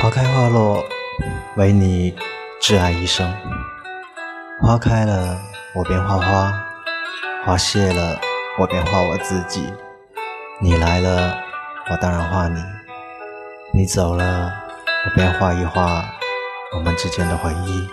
花开花落，唯你挚爱一生。花开了，我便画花；花谢了，我便画我自己。你来了，我当然画你；你走了，我便画一画我们之间的回忆。